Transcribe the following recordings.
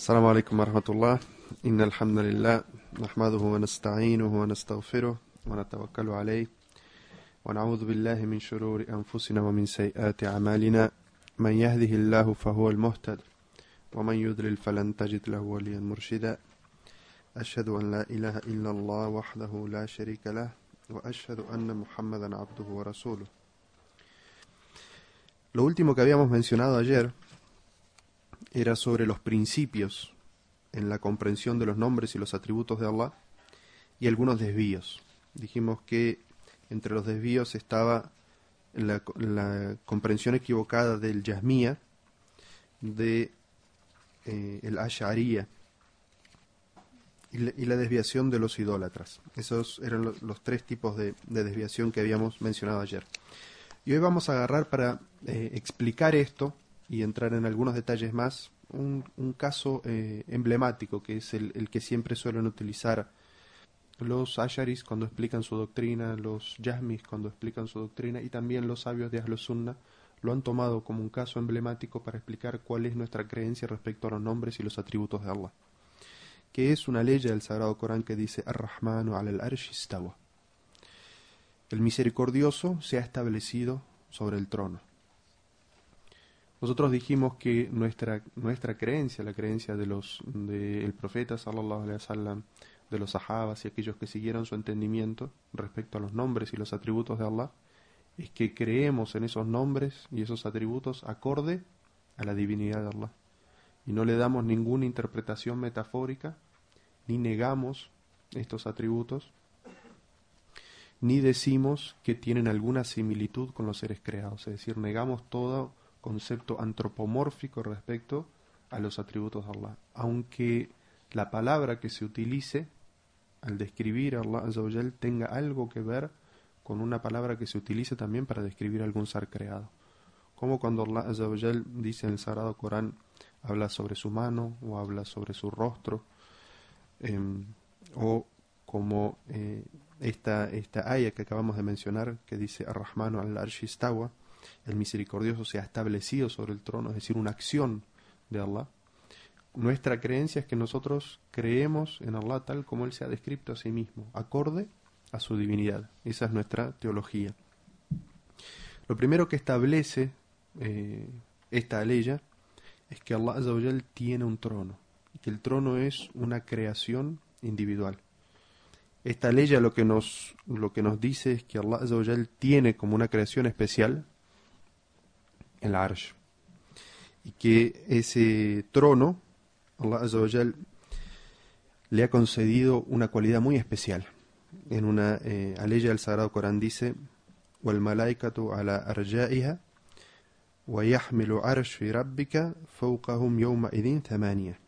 السلام عليكم ورحمة الله. إن الحمد لله نحمده ونستعينه ونستغفره ونتوكل عليه. ونعوذ بالله من شرور أنفسنا ومن سيئات أعمالنا. من يهده الله فهو المهتد ومن يضلل فلن تجد له وليا مرشدا. أشهد أن لا إله إلا الله وحده لا شريك له وأشهد أن محمدا عبده ورسوله. Lo último que habíamos mencionado ayer era sobre los principios en la comprensión de los nombres y los atributos de Allah y algunos desvíos. Dijimos que entre los desvíos estaba la, comprensión equivocada del Yasmía, de eh, el Ash'ariya y, la- desviación de los idólatras. Esos eran lo- los tres tipos de, de desviación que habíamos mencionado ayer. Y hoy vamos a agarrar para eh, explicar esto y entrar en algunos detalles más un, caso eh, emblemático que es el, que siempre suelen utilizar los Asharis cuando explican su doctrina, los Yasmis cuando explican su doctrina y también los sabios de Ahlus Sunnah lo han tomado como un caso emblemático para explicar cuál es nuestra creencia respecto a los nombres y los atributos de Allah. Que es una ley del Sagrado Corán que dice Ar-Rahmanu al. El misericordioso se ha establecido sobre el trono. Nosotros dijimos que nuestra, nuestra creencia, la creencia de los del profeta sallallahu alaihi wasallam, de los sahabas y aquellos que siguieron su entendimiento respecto a los nombres y los atributos de Allah, es que creemos en esos nombres y esos atributos acorde a la divinidad de Allah. Y no le damos ninguna interpretación metafórica, ni negamos estos atributos, ni decimos que tienen alguna similitud con los seres creados, es decir, negamos todo concepto antropomórfico respecto a los atributos de Allah, aunque la palabra que se utilice al describir a Allah Azza wa Jal tenga algo que ver con una palabra que se utilice también para describir algún ser creado. Como cuando Allah dice en el Sagrado Corán, habla sobre su mano o habla sobre su rostro, em, o como eh, esta, esta aya que acabamos de mencionar, que dice Ar-Rahmanu al-Arshi istawa, el misericordioso se ha establecido sobre el trono, es decir, una acción de Allah. Nuestra creencia es que nosotros creemos en Allah tal como Él se ha descrito a sí mismo, acorde a su divinidad. Esa es nuestra teología. Lo primero que establece eh, esta ley es que Allah Azza wa Jal tiene un trono, que el trono es una creación individual. Esta ley lo que nos lo que nos dice es que Allah Azza wa Jal tiene como una creación especial el Arsh y que ese trono Allah Azza wa Jal le ha concedido una cualidad muy especial. En una eh, del Sagrado Corán dice: "Wal malaikatu ala arja'iha wa yahmilu arshi rabbika fawqahum yawma idin thamaniya."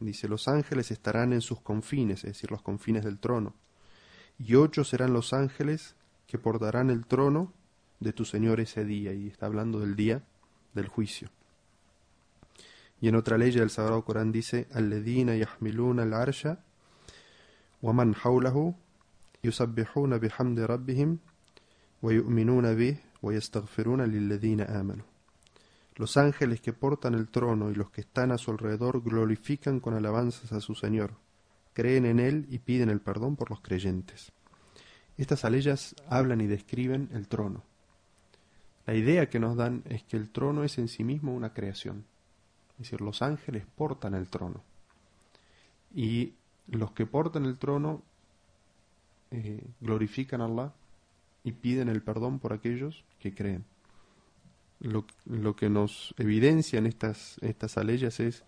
Dice: "Los ángeles estarán en sus confines, es decir, los confines del trono, y ocho serán los ángeles que portarán el trono de tu Señor ese día." Y está hablando del día del juicio. Y en otra ley del Sagrado Corán dice, Alledina yahmiluna al-arsha wa man hawlahu yusabbihuna bihamdi rabbihim wa yu'minuna bih wa yastaghfiruna. Los ángeles que portan el trono y los que están a su alrededor glorifican con alabanzas a su Señor, creen en Él y piden el perdón por los creyentes. Estas aleyas hablan y describen el trono. La idea que nos dan es que el trono es en sí mismo una creación. Es decir, los ángeles portan el trono. Y los que portan el trono eh, glorifican a Allah y piden el perdón por aquellos que creen. Lo, que nos evidencia en estas, estas aleyas es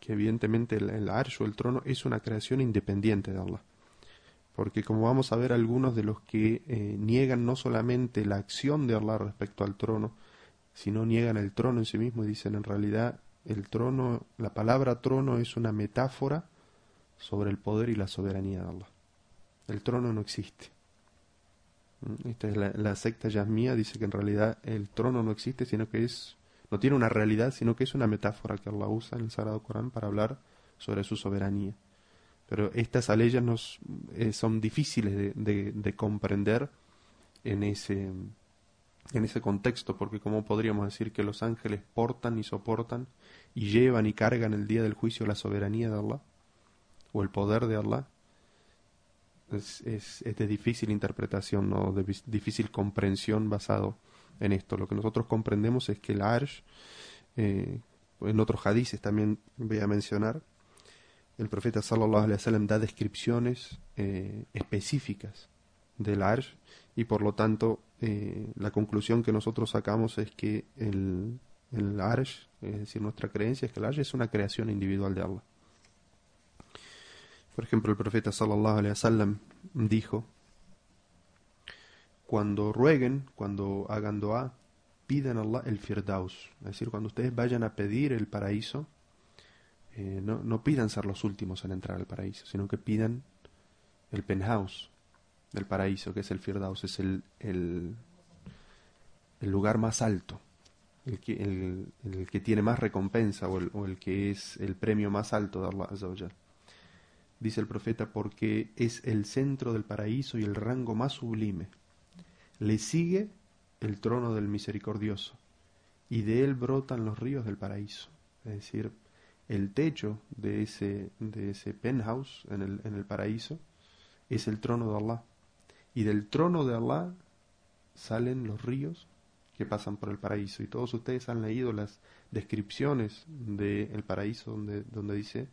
que evidentemente el, el arsh el trono es una creación independiente de Allah. Porque como vamos a ver algunos de los que eh, niegan no solamente la acción de Allah respecto al trono, sino niegan el trono en sí mismo y dicen en realidad el trono, la palabra trono es una metáfora sobre el poder y la soberanía de Allah. El trono no existe. ¿Mm? Esta es la, la secta yasmía, dice que en realidad el trono no existe, sino que es, no tiene una realidad, sino que es una metáfora que Allah usa en el Sagrado Corán para hablar sobre su soberanía. Pero estas aleyas nos, eh, son difíciles de, de, de comprender en ese, en ese contexto, porque como podríamos decir que los ángeles portan y soportan y llevan y cargan el día del juicio la soberanía de Allah o el poder de Allah, es, es, de difícil interpretación, ¿no? de difícil comprensión basado en esto. Lo que nosotros comprendemos es que el Arsh, eh, en otros hadices también voy a mencionar, el profeta sallallahu alaihi wasallam da descripciones eh, específicas del Arsh y por lo tanto eh, la conclusión que nosotros sacamos es que el, el Arsh, es decir, nuestra creencia es que el Arsh es una creación individual de Allah. Por ejemplo, el profeta sallallahu alaihi wasallam dijo: Cuando rueguen, cuando hagan dua, pidan a Allah el firdaus. Es decir, cuando ustedes vayan a pedir el paraíso, eh, no, pidan ser los últimos en entrar al paraíso, sino que pidan el penthouse del paraíso, que es el firdaus, es el, el, lugar más alto, el que, tiene más recompensa o el, que es el premio más alto de Allah dice el profeta, porque es el centro del paraíso y el rango más sublime. Le sigue el trono del misericordioso, y de él brotan los ríos del paraíso. Es decir, el techo de ese, de ese penthouse en el, en el paraíso es el trono de Allah. Y del trono de Allah salen los ríos que pasan por el paraíso. Y todos ustedes han leído las descripciones del paraíso donde, donde dice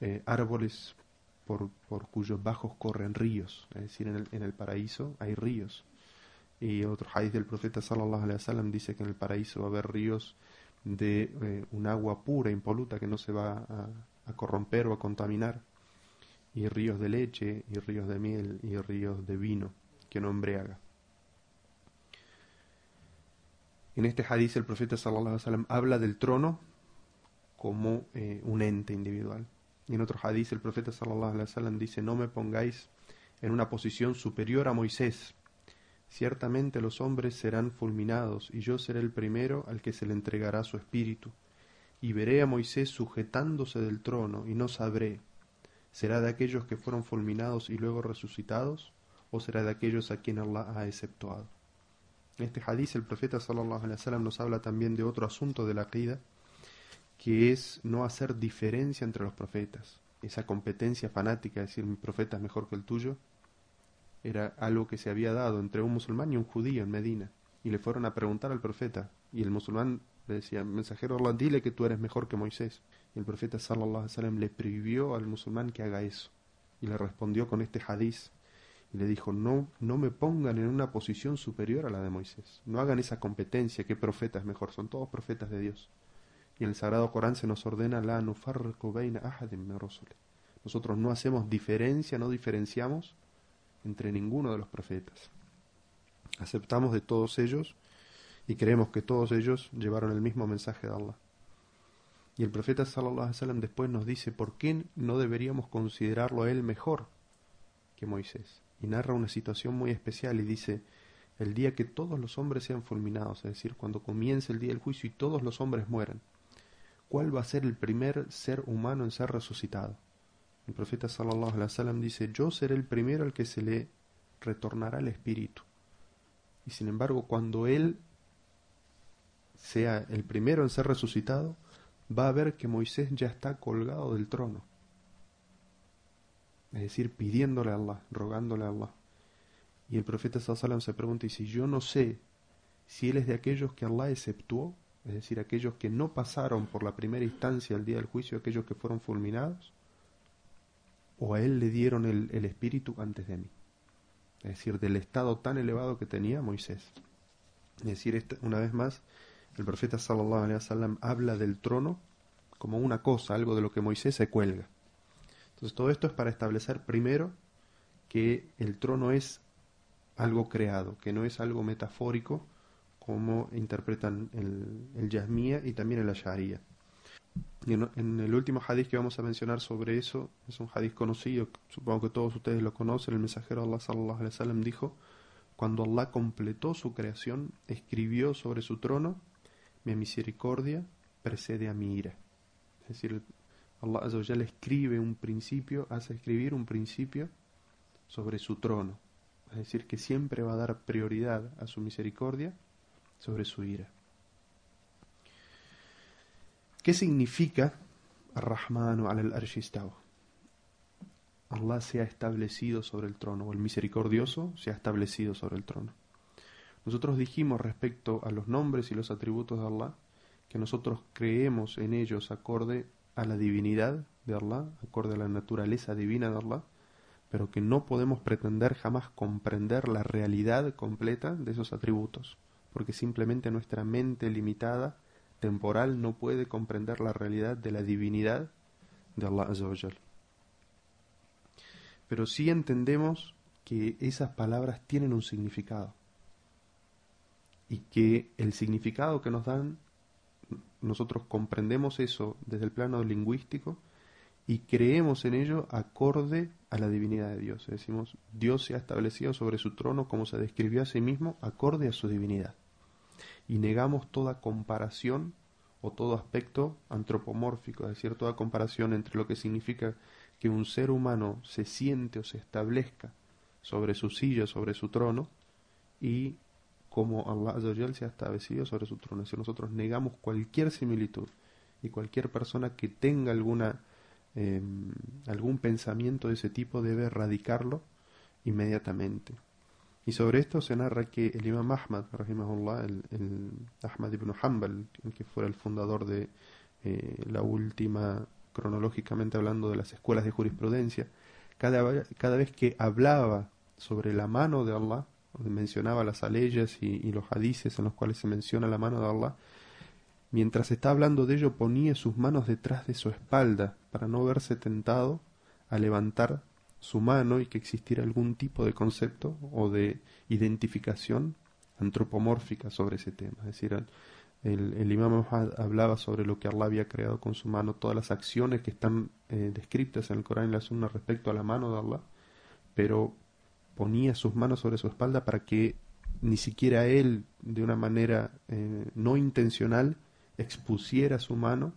eh, árboles por, por, cuyos bajos corren ríos, es decir, en el, en el paraíso hay ríos. Y otro hadith del profeta sallallahu alaihi wasallam dice que en el paraíso va a haber ríos de eh, un agua pura, impoluta, que no se va a, corromper o a contaminar, y ríos de leche, y ríos de miel, y ríos de vino, que no embriaga. En este hadith el profeta sallallahu alaihi habla del trono como eh, un ente individual. Y en otro hadith el profeta sallallahu alaihi dice, no me pongáis en una posición superior a Moisés. Ciertamente los hombres serán fulminados, y yo seré el primero al que se le entregará su espíritu. Y veré a Moisés sujetándose del trono, y no sabré, ¿será de aquellos que fueron fulminados y luego resucitados? ¿O será de aquellos a quien Allah ha exceptuado? En este hadith el profeta sallallahu alaihi wasallam nos habla también de otro asunto de la aqida, que es no hacer diferencia entre los profetas. Esa competencia fanática, de decir mi profeta es mejor que el tuyo, era algo que se había dado entre un musulmán y un judío en Medina. Y le fueron a preguntar al profeta. Y el musulmán le decía, mensajero Allah, dile que tú eres mejor que Moisés. Y el profeta sallallahu alaihi wasallam le prohibió al musulmán que haga eso. Y le respondió con este hadiz. Y le dijo, no, no me pongan en una posición superior a la de Moisés. No hagan esa competencia, qué profeta es mejor. Son todos profetas de Dios. Y en el Sagrado Corán se nos ordena la Nosotros no hacemos diferencia, no diferenciamos entre ninguno de los profetas. Aceptamos de todos ellos y creemos que todos ellos llevaron el mismo mensaje de Allah. Y el profeta sallallahu alaihi wasallam después nos dice por qué no deberíamos considerarlo a él mejor que Moisés. Y narra una situación muy especial y dice, el día que todos los hombres sean fulminados, es decir, cuando comience el día del juicio y todos los hombres mueran, ¿cuál va a ser el primer ser humano en ser resucitado? El profeta sallallahu alaihi wasallam dice, "Yo seré el primero al que se le retornará el espíritu." Y sin embargo, cuando él sea el primero en ser resucitado, va a ver que Moisés ya está colgado del trono. Es decir, pidiéndole a Allah, rogándole a Allah. Y el profeta sallallahu se pregunta, "Y si yo no sé si él es de aquellos que Allah exceptuó?" es decir, aquellos que no pasaron por la primera instancia el día del juicio, aquellos que fueron fulminados, o a él le dieron el, espíritu antes de mí. Es decir, del estado tan elevado que tenía Moisés. Es decir, una vez más, el profeta sallallahu alaihi wasallam habla del trono como una cosa, algo de lo que Moisés se cuelga. Entonces, todo esto es para establecer primero que el trono es algo creado, que no es algo metafórico, como interpretan el, el Yasmía y también el Asharia. Y en, el último hadith que vamos a mencionar sobre eso, es un hadith conocido, supongo que todos ustedes lo conocen, el mensajero Allah sallallahu alaihi wasallam dijo, cuando Allah completó su creación, escribió sobre su trono, mi misericordia precede a mi ira. Es decir, Allah le escribe un principio, hace escribir un principio sobre su trono. es decir, que siempre va a dar prioridad a su misericordia sobre su ira. ¿Qué significa Ar-Rahmanu al arshistaw Allah se ha establecido sobre el trono, o el misericordioso se ha establecido sobre el trono. Nosotros dijimos respecto a los nombres y los atributos de Allah que nosotros creemos en ellos acorde a la divinidad de Allah, acorde a la naturaleza divina de Allah, pero que no podemos pretender jamás comprender la realidad completa de esos atributos, porque simplemente nuestra mente limitada, temporal, no puede comprender la realidad de la divinidad de Allah Azawajal. Pero sí entendemos que esas palabras tienen un significado y que el significado que nos dan, nosotros comprendemos eso desde el plano lingüístico y creemos en ello acorde a la divinidad de Dios. Decimos, Dios se ha establecido sobre su trono como se describió a sí mismo, acorde a su divinidad. Y negamos toda comparación o todo aspecto antropomórfico, es decir, toda comparación entre lo que significa que un ser humano se siente o se establezca sobre su silla, sobre su trono, y como Allah se ha establecido sobre su trono. Si nosotros negamos cualquier similitud y cualquier persona que tenga alguna Em, algún pensamiento de ese tipo debe erradicarlo inmediatamente. Y sobre esto se narra que el Imam Ahmad, el, el Ahmad ibn Hanbal, que fuera el fundador de eh, la última, cronológicamente hablando, de las escuelas de jurisprudencia, cada, vez que hablaba sobre la mano de Allah, mencionaba las leyes y, y, los hadices en los cuales se menciona la mano de Allah, Mientras está hablando de ello ponía sus manos detrás de su espalda para no verse tentado a levantar su mano y que existiera algún tipo de concepto o de identificación antropomórfica sobre ese tema. Es decir, el, el imam hablaba sobre lo que Allah había creado con su mano, todas las acciones que están eh, descritas en el Corán y la Sunna respecto a la mano de Allah, pero ponía sus manos sobre su espalda para que ni siquiera él, de una manera eh, no intencional, expusiera su mano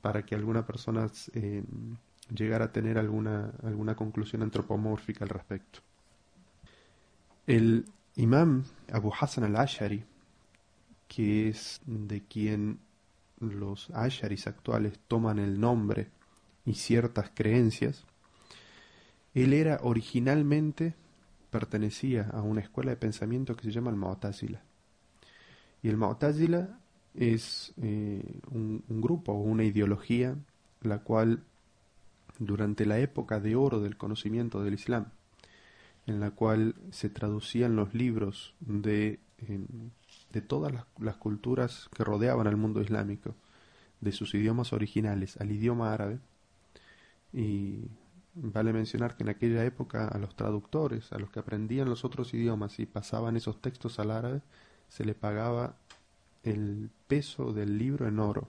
para que alguna persona eh, llegara a tener alguna, alguna conclusión antropomórfica al respecto. El imam Abu Hassan al-Ashari, que es de quien los Asharis actuales toman el nombre y ciertas creencias, él era originalmente, pertenecía a una escuela de pensamiento que se llama el Mu'tazila. Y el Mu'tazila es eh, un, grupo o una ideología la cual durante la época de oro del conocimiento del Islam, en la cual se traducían los libros de, de todas las, las, culturas que rodeaban al mundo islámico, de sus idiomas originales al idioma árabe, y vale mencionar que en aquella época a los traductores, a los que aprendían los otros idiomas y pasaban esos textos al árabe, se le pagaba el peso del libro en oro.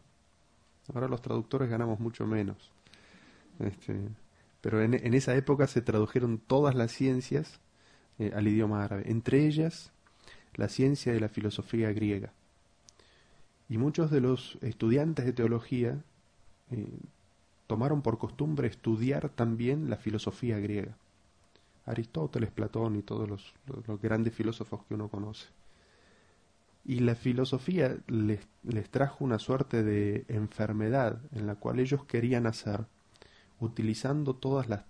Ahora los traductores ganamos mucho menos. Este, pero en, esa época se tradujeron todas las ciencias eh, al idioma árabe, entre ellas la ciencia de la filosofía griega. Y muchos de los estudiantes de teología eh, tomaron por costumbre estudiar también la filosofía griega. Aristóteles, Platón y todos los grandes filósofos que uno conoce. Y la filosofía les, les, trajo una suerte de enfermedad en la cual ellos querían hacer, utilizando todas las,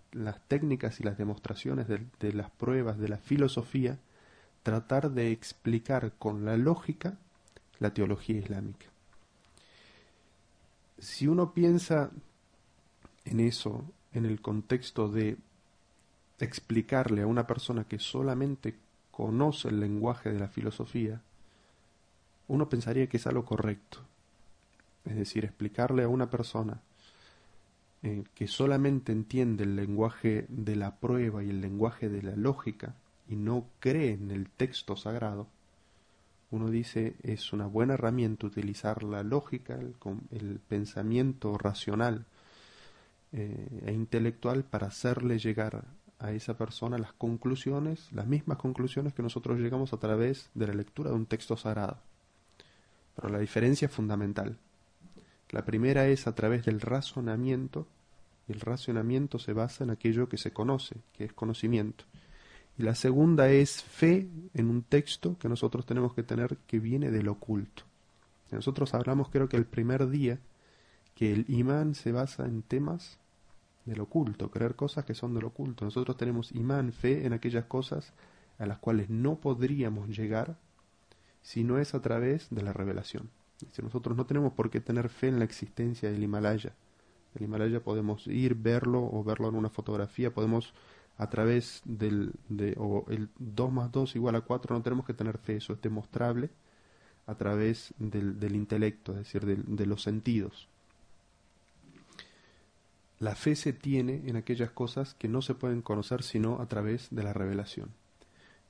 técnicas y las demostraciones de, de, las pruebas de la filosofía, tratar de explicar con la lógica la teología islámica. Si uno piensa en eso, en el contexto de explicarle a una persona que solamente conoce el lenguaje de la filosofía, uno pensaría que es algo correcto. Es decir, explicarle a una persona eh, que solamente entiende el lenguaje de la prueba y el lenguaje de la lógica y no cree en el texto sagrado, uno dice es una buena herramienta utilizar la lógica, el, pensamiento racional eh, e intelectual para hacerle llegar a esa persona las conclusiones, las mismas conclusiones que nosotros llegamos a través de la lectura de un texto sagrado. Pero la diferencia es fundamental. La primera es a través del razonamiento, el razonamiento se basa en aquello que se conoce, que es conocimiento. Y la segunda es fe en un texto que nosotros tenemos que tener que viene del oculto. Nosotros hablamos creo que el primer día que el imán se basa en temas del oculto, creer cosas que son del oculto. Nosotros tenemos imán, fe en aquellas cosas a las cuales no podríamos llegar si no es a través de la revelación. Es nosotros no tenemos por qué tener fe en la existencia del Himalaya. El Himalaya podemos ir, verlo o verlo en una fotografía, podemos a través del de, o el 2 más 2 igual a 4, no tenemos que tener fe, eso es demostrable a través del, del intelecto, es decir, de los sentidos. La fe se tiene en aquellas cosas que no se pueden conocer sino a través de la revelación.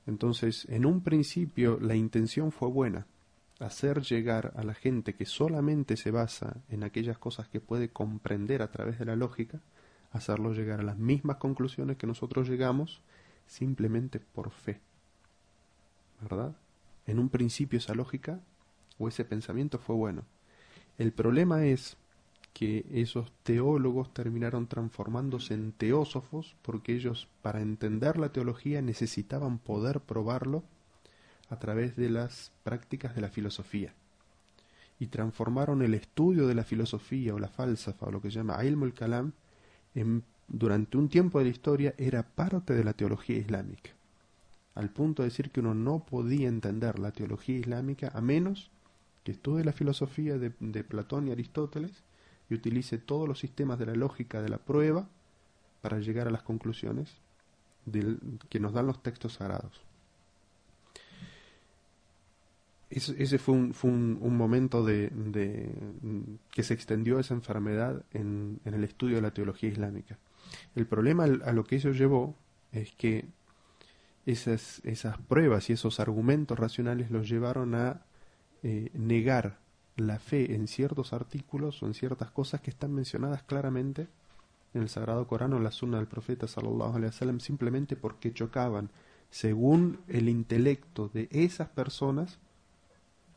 Entonces, en un principio la intención fue buena, hacer llegar a la gente que solamente se basa en aquellas cosas que puede comprender a través de la lógica, hacerlo llegar a las mismas conclusiones que nosotros llegamos simplemente por fe. ¿Verdad? En un principio esa lógica o ese pensamiento fue bueno. El problema es que esos teólogos terminaron transformándose en teósofos porque ellos para entender la teología necesitaban poder probarlo a través de las prácticas de la filosofía y transformaron el estudio de la filosofía o la falsafa o lo que se llama ilm kalam durante un tiempo de la historia era parte de la teología islámica al punto de decir que uno no podía entender la teología islámica a menos que estudie la filosofía de, Platón y Aristóteles y utilice todos los sistemas de la lógica de la prueba para llegar a las conclusiones que nos dan los textos sagrados. Ese fue un, fue un, momento de, de, que se extendió esa enfermedad en, en, el estudio de la teología islámica. El problema a lo que eso llevó es que esas, esas pruebas y esos argumentos racionales los llevaron a eh, negar la fe en ciertos artículos o en ciertas cosas que están mencionadas claramente en el Sagrado Corán o en la Sunna del Profeta sallallahu alaihi wasallam simplemente porque chocaban según el intelecto de esas personas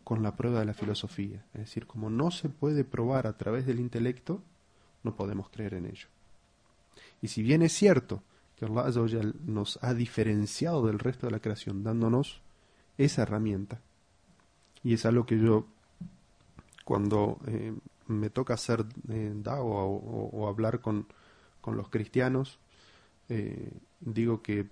con la prueba de la filosofía. Es decir, como no se puede probar a través del intelecto, no podemos creer en ello. Y si bien es cierto que Allah nos ha diferenciado del resto de la creación dándonos esa herramienta, y es algo que yo cuando eh, me toca hacer eh, o, hablar con, con los cristianos, eh, digo que eh,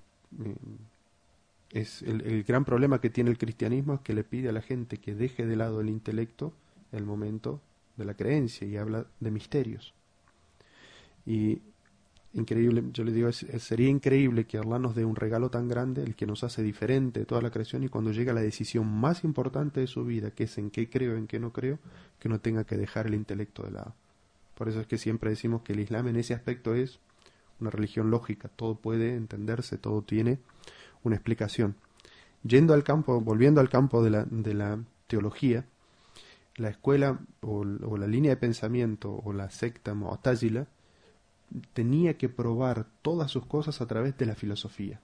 es el, gran problema que tiene el cristianismo es que le pide a la gente que deje de lado el intelecto el momento de la creencia y habla de misterios. Y increíble, yo le digo, sería increíble que Allah nos dé un regalo tan grande, el que nos hace diferente de toda la creación, y cuando llega la decisión más importante de su vida, que es en qué creo, en qué no creo, que no tenga que dejar el intelecto de lado. Por eso es que siempre decimos que el Islam en ese aspecto es una religión lógica, todo puede entenderse, todo tiene una explicación. Yendo al campo, volviendo al campo de la, teología, la escuela o, la línea de pensamiento o la secta Mu'tazila tenía que probar todas sus cosas a través de la filosofía.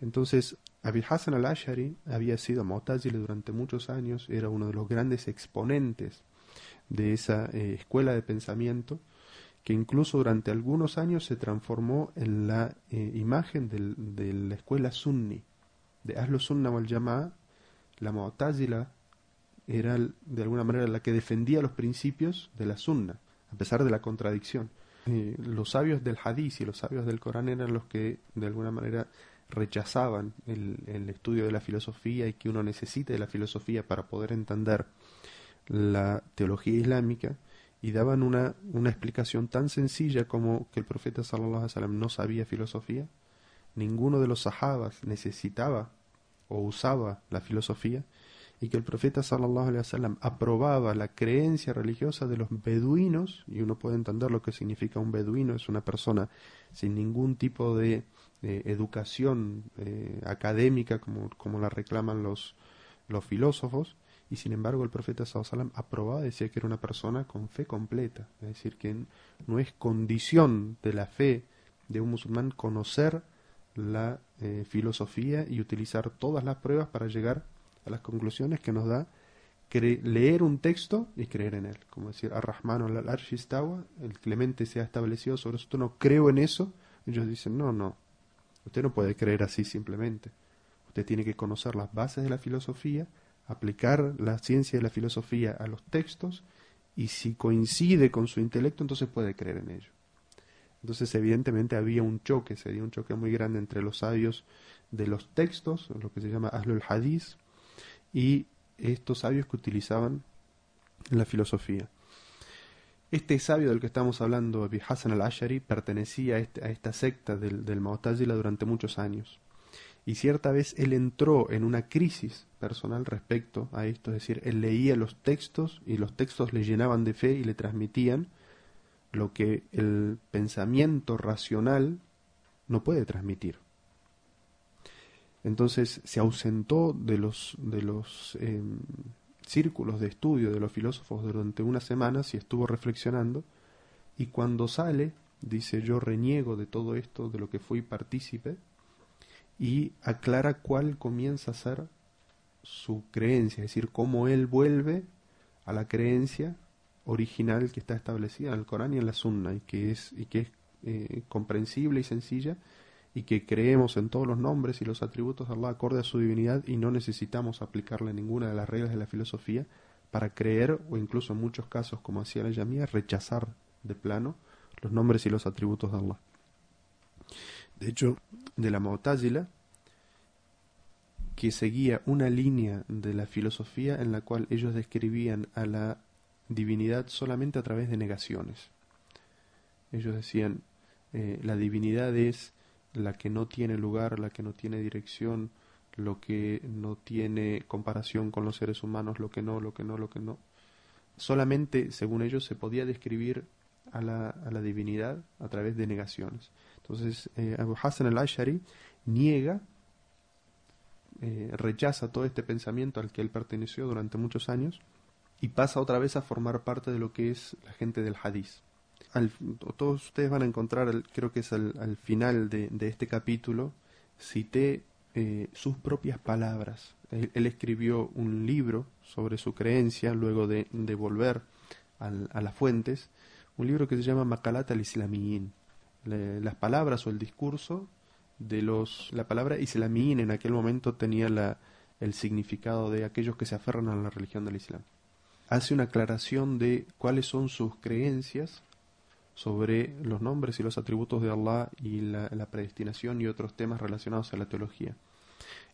Entonces, Abil Hassan al-Ashari había sido Mu'tazili durante muchos años, era uno de los grandes exponentes de esa eh, escuela de pensamiento, que incluso durante algunos años se transformó en la eh, imagen de la escuela sunni, de Ahlu Sunna wal Jama'a, la Mu'tazila era de alguna manera la que defendía los principios de la Sunna, a pesar de la contradicción. Los sabios del hadith y los sabios del Corán eran los que de alguna manera rechazaban el, el, estudio de la filosofía y que uno necesita de la filosofía para poder entender la teología islámica y daban una, una explicación tan sencilla como que el profeta sallallahu alaihi wasallam no sabía filosofía, ninguno de los sahabas necesitaba o usaba la filosofía y que el profeta sallallahu alaihi wasallam aprobaba la creencia religiosa de los beduinos y uno puede entender lo que significa un beduino es una persona sin ningún tipo de, educación eh, académica como, como la reclaman los, los filósofos y sin embargo el profeta sallallahu aprobaba decía que era una persona con fe completa es decir que no es condición de la fe de un musulmán conocer la eh, filosofía y utilizar todas las pruebas para llegar a las conclusiones que nos da leer un texto y creer en él. Como decir, Ar-Rahman al arshistawa el clemente se ha establecido sobre esto, no creo en eso. Ellos dicen, no, no. Usted no puede creer así simplemente. Usted tiene que conocer las bases de la filosofía, aplicar la ciencia de la filosofía a los textos y si coincide con su intelecto, entonces puede creer en ello. Entonces, evidentemente, había un choque, sería un choque muy grande entre los sabios de los textos, lo que se llama Ahlul Hadith, y estos sabios que utilizaban la filosofía. Este sabio del que estamos hablando, Abi Hassan al-Ashari, pertenecía a, este, a, esta secta del, del durante muchos años. Y cierta vez él entró en una crisis personal respecto a esto, es decir, él leía los textos y los textos le llenaban de fe y le transmitían lo que el pensamiento racional no puede transmitir. Entonces se ausentó de los, de los eh, círculos de estudio de los filósofos durante unas semanas y estuvo reflexionando y cuando sale dice yo reniego de todo esto de lo que fui partícipe y aclara cuál comienza a ser su creencia, es decir, cómo él vuelve a la creencia original que está establecida en el Corán y en la Sunna y que es, y que es eh, comprensible y sencilla y que creemos en todos los nombres y los atributos de Allah acorde a su divinidad y no necesitamos aplicarle ninguna de las reglas de la filosofía para creer o incluso en muchos casos como hacía la Yamía rechazar de plano los nombres y los atributos de Allah. De hecho, de la Mu'tazila que seguía una línea de la filosofía en la cual ellos describían a la divinidad solamente a través de negaciones. Ellos decían, eh, la divinidad es la que no tiene lugar, la que no tiene dirección, lo que no tiene comparación con los seres humanos, lo que no, lo que no, lo que no. Solamente, según ellos, se podía describir a la, a la divinidad a través de negaciones. Entonces, eh, Abu Hassan al-Ashari niega, eh, rechaza todo este pensamiento al que él perteneció durante muchos años y pasa otra vez a formar parte de lo que es la gente del hadith todos ustedes van a encontrar, creo que es al, final de, este capítulo, cité eh, sus propias palabras. Él, escribió un libro sobre su creencia luego de, de volver a las fuentes, un libro que se llama Makalat al-Islamiyin, las palabras o el discurso de los... La palabra Islamiyin en aquel momento tenía la, el significado de aquellos que se aferran a la religión del Islam. Hace una aclaración de cuáles son sus creencias sobre los nombres y los atributos de Allah y la, predestinación y otros temas relacionados a la teología.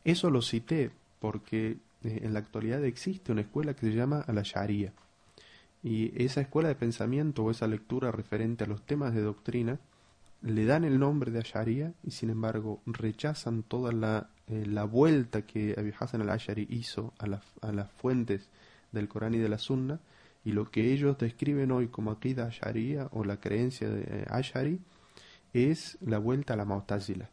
Eso lo cité porque eh, en la actualidad existe una escuela que se llama la Sharia. Y esa escuela de pensamiento o esa lectura referente a los temas de doctrina le dan el nombre de Sharia y sin embargo rechazan toda la, eh, la vuelta que Abi Hassan al-Ashari hizo a, a las fuentes del Corán y de la Sunna y lo que ellos describen hoy como Akida Asharia o la creencia de eh, Ashari es la vuelta a la Mu'tazila.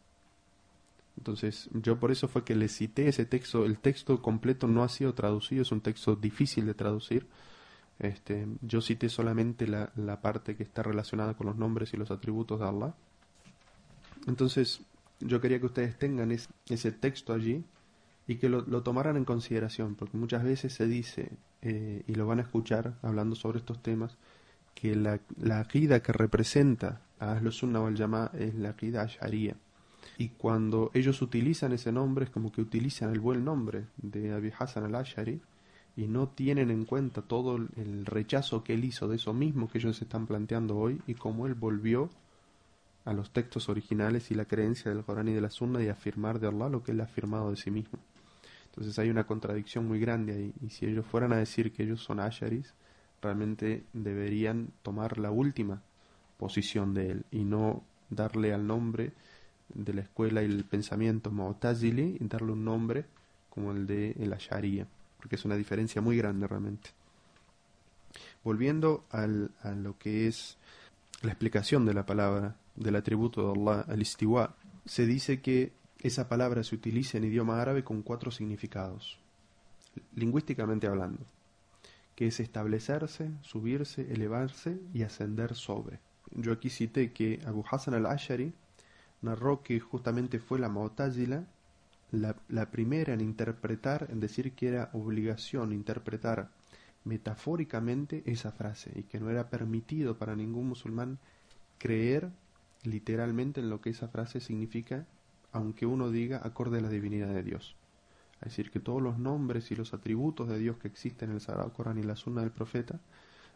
Entonces, yo por eso fue que le cité ese texto. El texto completo no ha sido traducido, es un texto difícil de traducir. Este, yo cité solamente la, parte que está relacionada con los nombres y los atributos de Allah. Entonces, yo quería que ustedes tengan ese texto allí y que lo, tomaran en consideración, porque muchas veces se dice, eh, y lo van a escuchar hablando sobre estos temas, que la, la que representa a los Sunnah wal Yama es la akida Ash'ariya. Y cuando ellos utilizan ese nombre, es como que utilizan el buen nombre de Abi Hassan al-Ash'ari y no tienen en cuenta todo el rechazo que él hizo de eso mismo que ellos están planteando hoy y cómo él volvió a los textos originales y la creencia del Corán y de la Sunna y afirmar de Allah lo que él ha afirmado de sí mismo. Entonces hay una contradicción muy grande ahí. Y si ellos fueran a decir que ellos son Asharis, realmente deberían tomar la última posición de él y no darle al nombre de la escuela y el pensamiento Mu'tazili y darle un nombre como el de el Asharia, porque es una diferencia muy grande realmente. Volviendo a lo que es la explicación de la palabra del atributo de Allah, al istiwa, se dice que esa palabra se utiliza en idioma árabe con cuatro significados, lingüísticamente hablando, que es establecerse, subirse, elevarse y ascender sobre. Yo aquí cité que Abu Hassan al-Ashari narró que justamente fue la Mu'tazila la, primera en interpretar, en decir que era obligación interpretar metafóricamente esa frase y que no era permitido para ningún musulmán creer literalmente en lo que esa frase significa aunque uno diga acorde a la divinidad de Dios. Es decir, que todos los nombres y los atributos de Dios que existen en el Sagrado Corán y la Sunna del Profeta,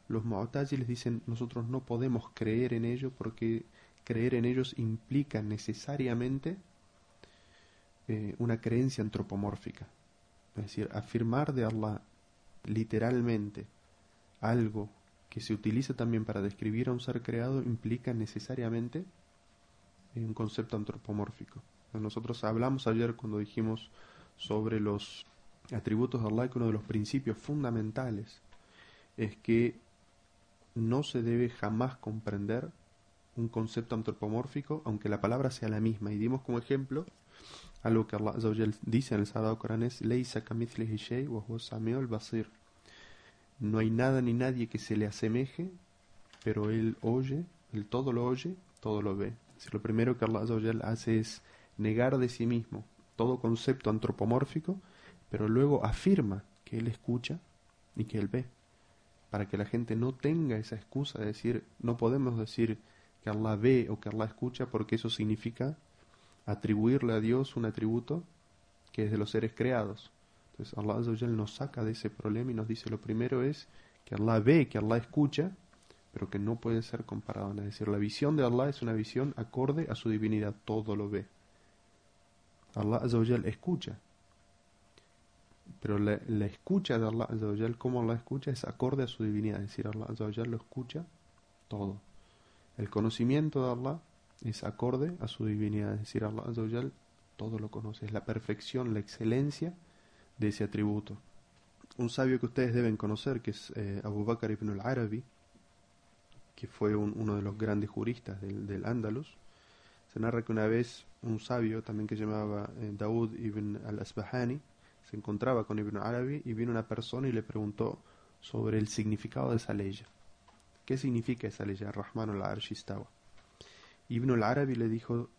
los les dicen nosotros no podemos creer en ello porque creer en ellos implica necesariamente eh, una creencia antropomórfica. Es decir, afirmar de Allah literalmente algo que se utiliza también para describir a un ser creado implica necesariamente un concepto antropomórfico. Nosotros hablamos ayer cuando dijimos sobre los atributos de Allah que uno de los principios fundamentales es que no se debe jamás comprender un concepto antropomórfico aunque la palabra sea la misma. Y dimos como ejemplo algo que Allah dice en el Sagrado Corán es basir. No hay nada ni nadie que se le asemeje, pero él oye, él todo lo oye, todo lo ve. Si lo primero que Allah hace es negar de sí mismo todo concepto antropomórfico, pero luego afirma que él escucha y que él ve, para que la gente no tenga esa excusa de decir, no podemos decir que Allah ve o que Allah escucha, porque eso significa atribuirle a Dios un atributo que es de los seres creados. Entonces Allah nos saca de ese problema y nos dice, lo primero es que Allah ve, que Allah escucha, pero que no puede ser comparado. Es decir, la visión de Allah es una visión acorde a su divinidad, todo lo ve. Allah Azzawajal escucha. Pero la, escucha de Allah Azzawajal, como Allah escucha, es acorde a su divinidad. Es decir, Allah Azzawajal lo escucha todo. El conocimiento de Allah es acorde a su divinidad. Es decir, Allah Azzawajal todo lo conoce. Es la perfección, la excelencia de ese atributo. Un sabio que ustedes deben conocer, que es eh, Abu Bakr ibn al-Arabi, que fue uno de los grandes juristas del, del Andalus, se narra que una vez un sabio también que llamaba eh, Daud ibn al-Asbahani se encontraba con Ibn Arabi y vino una persona y le preguntó sobre el significado de esa ley. ¿Qué significa esa ley? Rahman al-Arshistawa. Ibn al-Arabi le dijo,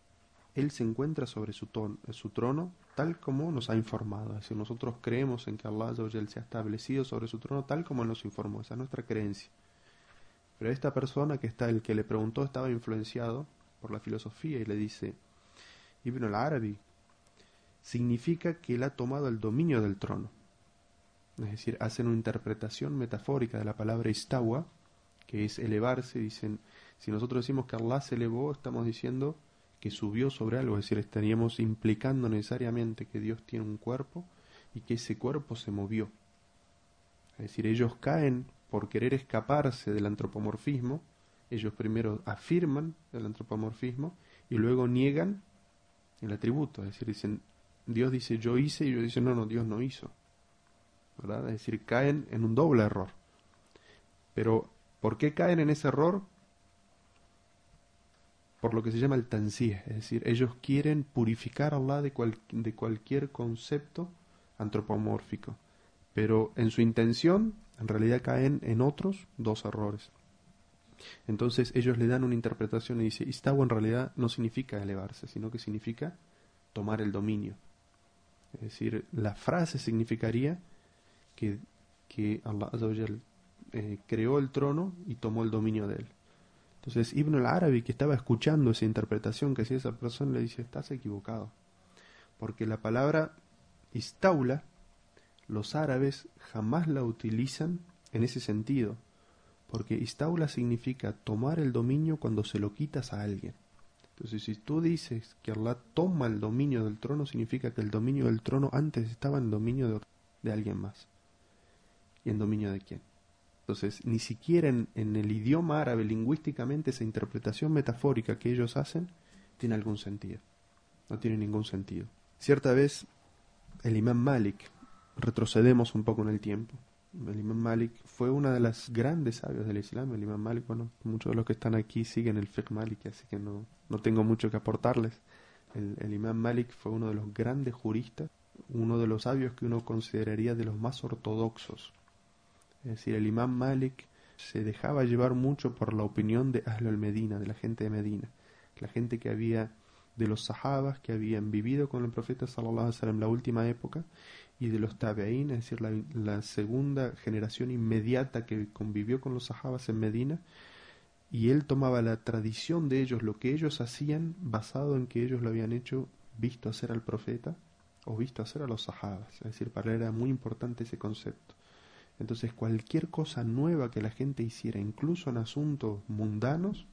él se encuentra sobre su, su, trono tal como nos ha informado. Es decir, nosotros creemos en que Allah se ha establecido sobre su trono tal como nos informó. Esa es nuestra creencia. Pero esta persona que está, el que le preguntó, estaba influenciado por la filosofía y le dice, Ibn al-Arabi, significa que él ha tomado el dominio del trono. Es decir, hacen una interpretación metafórica de la palabra istawa, que es elevarse, dicen, si nosotros decimos que Allah se elevó, estamos diciendo que subió sobre algo, es decir, estaríamos implicando necesariamente que Dios tiene un cuerpo y que ese cuerpo se movió. Es decir, ellos caen por querer escaparse del antropomorfismo, ellos primero afirman el antropomorfismo y luego niegan el atributo, es decir, dicen, Dios dice yo hice y ellos dicen no, no, Dios no hizo. ¿verdad? Es decir, caen en un doble error. Pero, ¿por qué caen en ese error? Por lo que se llama el tansí, es decir, ellos quieren purificar a Allah de, de cualquier concepto antropomórfico. Pero en su intención, en realidad caen en otros dos errores. Entonces ellos le dan una interpretación y dice, Istawa en realidad no significa elevarse, sino que significa tomar el dominio. Es decir, la frase significaría que, que Allah eh, creó el trono y tomó el dominio de él. Entonces Ibn al-Arabi, que estaba escuchando esa interpretación que hacía esa persona, le dice, estás equivocado. Porque la palabra istaula, los árabes jamás la utilizan en ese sentido porque istaula significa tomar el dominio cuando se lo quitas a alguien. Entonces, si tú dices que Allah toma el dominio del trono, significa que el dominio del trono antes estaba en dominio de, alguien más. ¿Y en dominio de quién? Entonces, ni siquiera en, el idioma árabe, lingüísticamente, esa interpretación metafórica que ellos hacen tiene algún sentido. No tiene ningún sentido. Cierta vez, el imán Malik, retrocedemos un poco en el tiempo, el imam Malik fue una de las grandes sabios del Islam. El imam Malik, bueno, muchos de los que están aquí siguen el fiqh Malik, así que no, no tengo mucho que aportarles. El, el imam Malik fue uno de los grandes juristas, uno de los sabios que uno consideraría de los más ortodoxos. Es decir, el imam Malik se dejaba llevar mucho por la opinión de Ahlul Medina, de la gente de Medina, la gente que había de los sahabas que habían vivido con el profeta sallallahu alaihi la última época y de los tabeín, es decir, la, segunda generación inmediata que convivió con los sahabas en Medina, y él tomaba la tradición de ellos, lo que ellos hacían, basado en que ellos lo habían hecho visto hacer al profeta o visto hacer a los sahabas. Es decir, para él era muy importante ese concepto. Entonces cualquier cosa nueva que la gente hiciera, incluso en asuntos mundanos,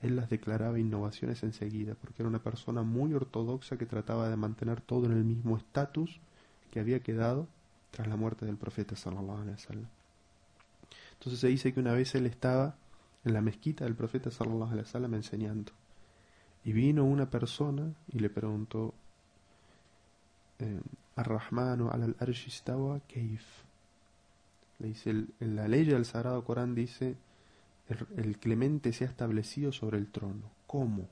él las declaraba innovaciones enseguida, porque era una persona muy ortodoxa que trataba de mantener todo en el mismo estatus que había quedado tras la muerte del profeta sallallahu alaihi wasallam. Entonces se dice que una vez él estaba en la mezquita del profeta sallallahu alaihi wasallam enseñando y vino una persona y le preguntó eh, Ar-Rahmanu al-Arsh istawa kaif dice la ley del Sagrado Corán dice el, clemente se ha establecido sobre el trono ¿cómo?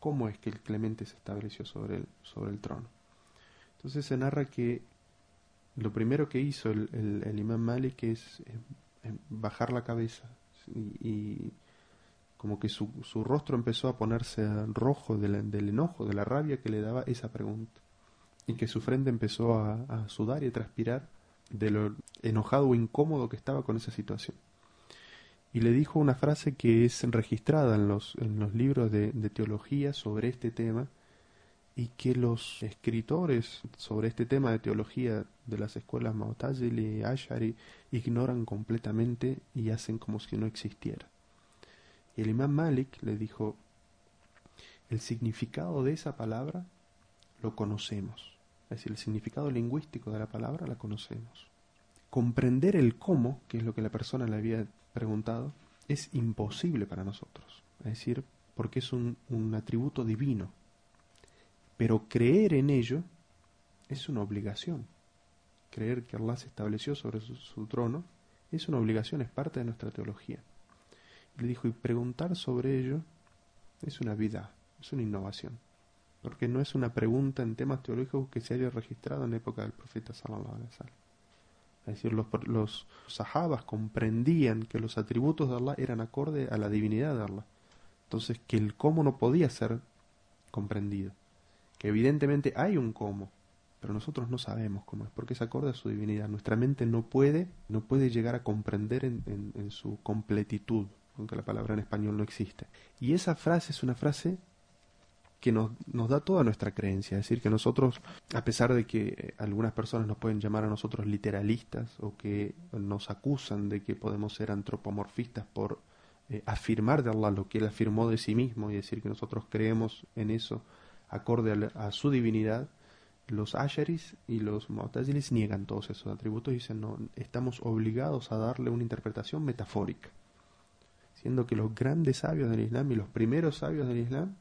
¿cómo es que el clemente se estableció sobre el, sobre el trono? entonces se narra que lo primero que hizo el, el, imán Malik es eh, bajar la cabeza y, como que su, su, rostro empezó a ponerse rojo del, del, enojo, de la rabia que le daba esa pregunta y que su frente empezó a, a, sudar y a transpirar de lo enojado o incómodo que estaba con esa situación. Y le dijo una frase que es registrada en los, en los libros de, teología sobre este tema y que los escritores sobre este tema de teología de las escuelas Mu'tazili y Ashari ignoran completamente y hacen como si no existiera. Y el imán Malik le dijo, el significado de esa palabra lo conocemos. Es decir, el significado lingüístico de la palabra la conocemos. Comprender el cómo, que es lo que la persona le había preguntado, es imposible para nosotros. Es decir, porque es un, atributo divino pero creer en ello es una obligación. Creer que Allah se estableció sobre su, trono es una obligación, es parte de nuestra teología. le dijo, y preguntar sobre ello es una vida, es una innovación. Porque no es una pregunta en temas teológicos que se haya registrado en la época del profeta sallallahu alaihi wasallam. Es decir, los, los sahabas comprendían que los atributos de Allah eran acorde a la divinidad de Allah. Entonces, que el cómo no podía ser comprendido que evidentemente hay un cómo, pero nosotros no sabemos cómo es, porque es acorde a su divinidad. Nuestra mente no puede, no puede llegar a comprender en, en, su completitud, aunque la palabra en español no existe. Y esa frase es una frase que nos, nos da toda nuestra creencia, es decir, que nosotros, a pesar de que eh, algunas personas nos pueden llamar a nosotros literalistas o que nos acusan de que podemos ser antropomorfistas por eh, afirmar de Allah lo que Él afirmó de sí mismo y decir que nosotros creemos en eso acorde a, su divinidad, los Asheris y los Mu'tazilis niegan todos esos atributos y dicen no, estamos obligados a darle una interpretación metafórica. Siendo que los grandes sabios del Islam y los primeros sabios del Islam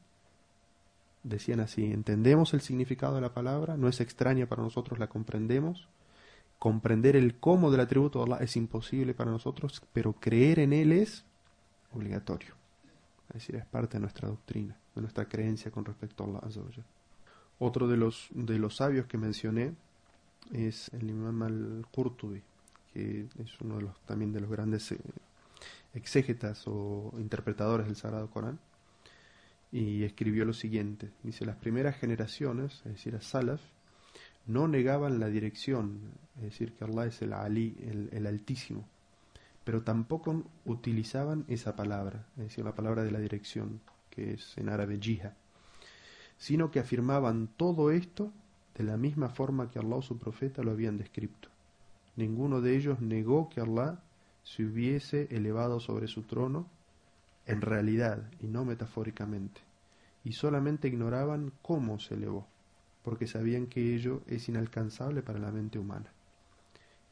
decían así, entendemos el significado de la palabra, no es extraña para nosotros, la comprendemos, comprender el cómo del atributo de Allah es imposible para nosotros, pero creer en él es obligatorio. Es decir, es parte de nuestra doctrina, de nuestra creencia con respecto a Allah Otro de los, de los sabios que mencioné es el imam al-Qurtubi, que es uno de los, también de los grandes eh, exégetas o interpretadores del Sagrado Corán, y escribió lo siguiente, dice, las primeras generaciones, es decir, a Salaf, no negaban la dirección, es decir, que Allah es el Ali, el, Altísimo, pero tampoco utilizaban esa palabra, es decir, la palabra de la dirección, que es en árabe jiha, sino que afirmaban todo esto de la misma forma que Allah o su profeta lo habían descrito. Ninguno de ellos negó que Allah se hubiese elevado sobre su trono en realidad y no metafóricamente, y solamente ignoraban cómo se elevó, porque sabían que ello es inalcanzable para la mente humana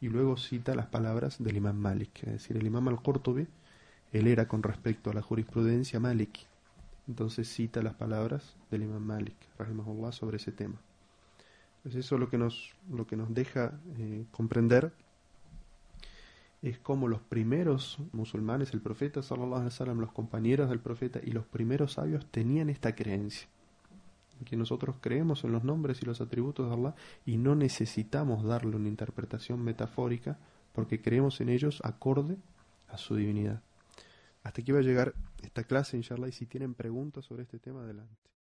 y luego cita las palabras del imam Malik, es decir, el imam al-Qurtubi, él era con respecto a la jurisprudencia Maliki, entonces cita las palabras del imam Malik, rahimahullah, sobre ese tema. Entonces eso lo que nos, lo que nos deja eh, comprender es cómo los primeros musulmanes, el profeta sallallahu alaihi wasallam, los compañeros del profeta y los primeros sabios tenían esta creencia que nosotros creemos en los nombres y los atributos de Allah y no necesitamos darle una interpretación metafórica porque creemos en ellos acorde a su divinidad. Hasta aquí va a llegar esta clase, inshallah, y si tienen preguntas sobre este tema, adelante.